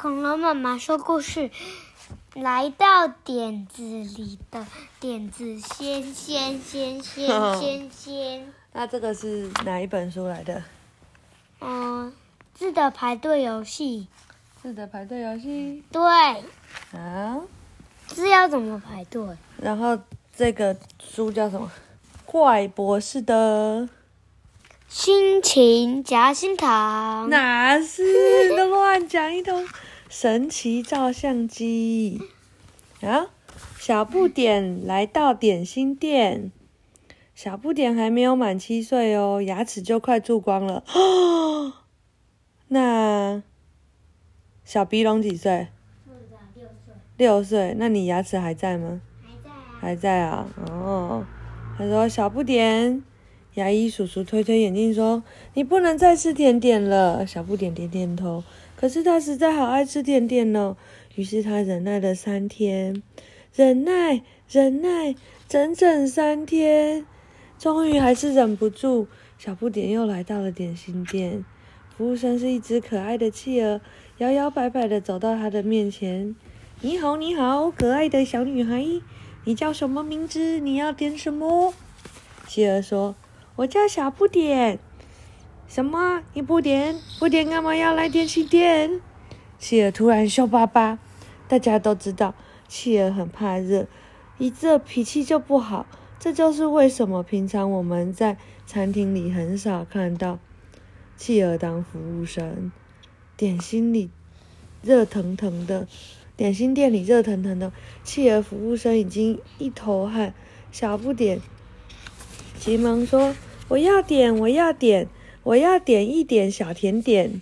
恐龙妈妈说故事，来到点子里的点子仙仙仙仙仙仙。那这个是哪一本书来的？嗯，字的排队游戏。字的排队游戏。对。啊。字要怎么排队？然后这个书叫什么？怪博士的。心情夹心糖。哪是？都乱讲一通。神奇照相机，啊！小不点来到点心店，小不点还没有满七岁哦，牙齿就快蛀光了。哦，那小鼻龙几岁？六岁。六岁，那你牙齿还在吗？还在啊。还在啊，哦。他说：“小不点，牙医叔叔推推眼镜说，你不能再吃甜点了。”小不点点点头。可是他实在好爱吃甜点呢，于是他忍耐了三天，忍耐忍耐整整三天，终于还是忍不住，小不点又来到了点心店。服务生是一只可爱的企鹅，摇摇摆摆的走到他的面前。你好，你好，可爱的小女孩，你叫什么名字？你要点什么？企鹅说：“我叫小不点。”什么？你不点？不点干嘛要来点心店？企鹅突然凶巴巴。大家都知道，企鹅很怕热，一热脾气就不好。这就是为什么平常我们在餐厅里很少看到企鹅当服务生。点心里热腾腾的，点心店里热腾腾的，企鹅服务生已经一头汗。小不点急忙说：“我要点，我要点。”我要点一点小甜点。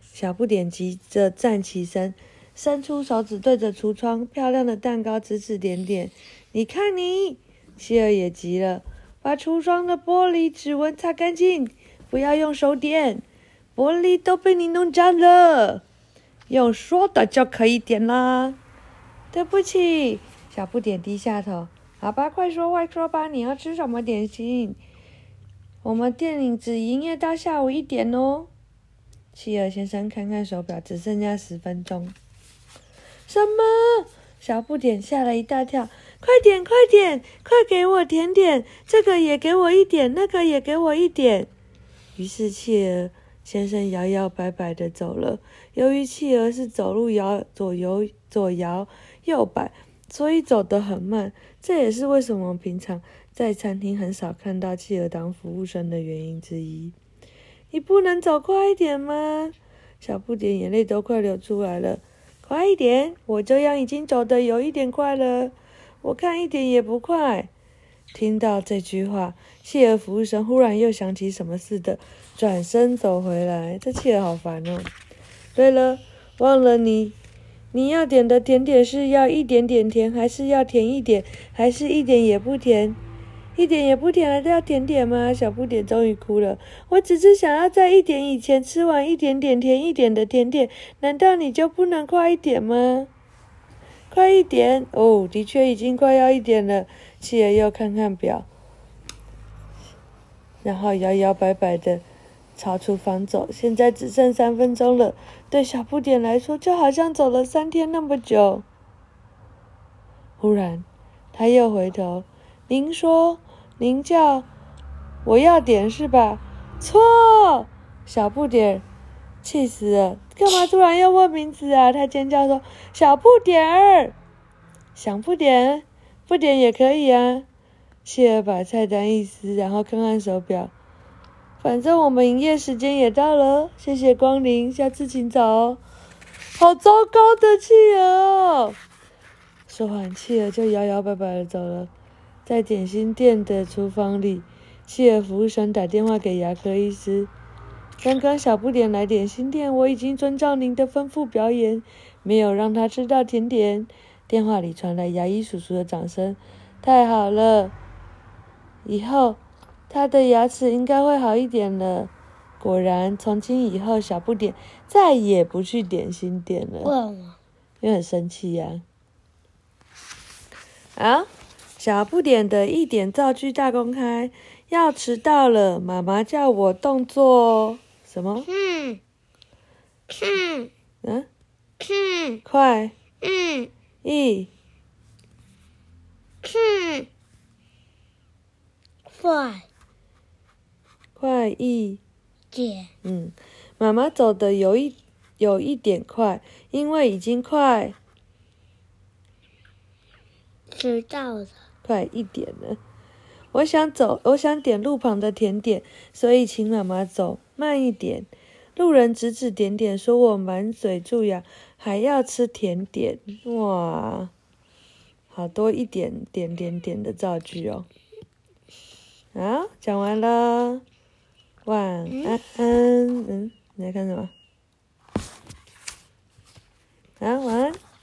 小不点急着站起身，伸出手指对着橱窗，漂亮的蛋糕指指点点。你看你，希尔也急了，把橱窗的玻璃指纹擦干净，不要用手点，玻璃都被你弄脏了。用说的就可以点啦。对不起，小不点低下头。好吧，快说快说吧，你要吃什么点心？我们店里只营业到下午一点哦。企鹅先生看看手表，只剩下十分钟。什么？小不点吓了一大跳！快点，快点，快给我甜点！这个也给我一点，那个也给我一点。于是企鹅先生摇摇摆摆地走了。由于企鹅是走路摇左摇左摇右摆，所以走得很慢。这也是为什么平常。在餐厅很少看到企鹅当服务生的原因之一。你不能走快一点吗？小不点眼泪都快流出来了。快一点！我这样已经走得有一点快了。我看一点也不快。听到这句话，企鹅服务生忽然又想起什么似的，转身走回来。这企鹅好烦哦。对了，忘了你，你要点的甜点是要一点点甜，还是要甜一点，还是一点也不甜？一点也不甜，还是要甜点吗？小不点终于哭了。我只是想要在一点以前吃完一点点甜一点的甜点，难道你就不能快一点吗？快一点哦，的确已经快要一点了。企鹅又看看表，然后摇摇摆摆的朝厨房走。现在只剩三分钟了，对小不点来说，就好像走了三天那么久。忽然，他又回头。您说，您叫，我要点是吧？错，小不点，气死了！干嘛突然又问名字啊？他尖叫说：“小不点儿，想不点，不点也可以啊。”企鹅把菜单一撕，然后看看手表，反正我们营业时间也到了，谢谢光临，下次请早哦。好糟糕的企鹅哦！说完，企鹅就摇摇摆摆的走了。在点心店的厨房里，希尔服务生打电话给牙科医师。刚刚小不点来点心店，我已经遵照您的吩咐表演，没有让他吃到甜点。电话里传来牙医叔叔的掌声。太好了，以后他的牙齿应该会好一点了。果然，从今以后，小不点再也不去点心店了。因为很生气呀。啊？小不点的一点造句大公开，要迟到了，妈妈叫我动作什么？嗯，嗯，嗯，嗯快嗯一嗯快快一点嗯，妈妈走的有一有一点快，因为已经快知道了。快一点了。我想走，我想点路旁的甜点，所以请妈妈走慢一点。路人指指点点，说我满嘴蛀牙，还要吃甜点。哇，好多一点点点点的造句哦。好，讲完了，晚安。嗯，你在看什么？啊，晚安。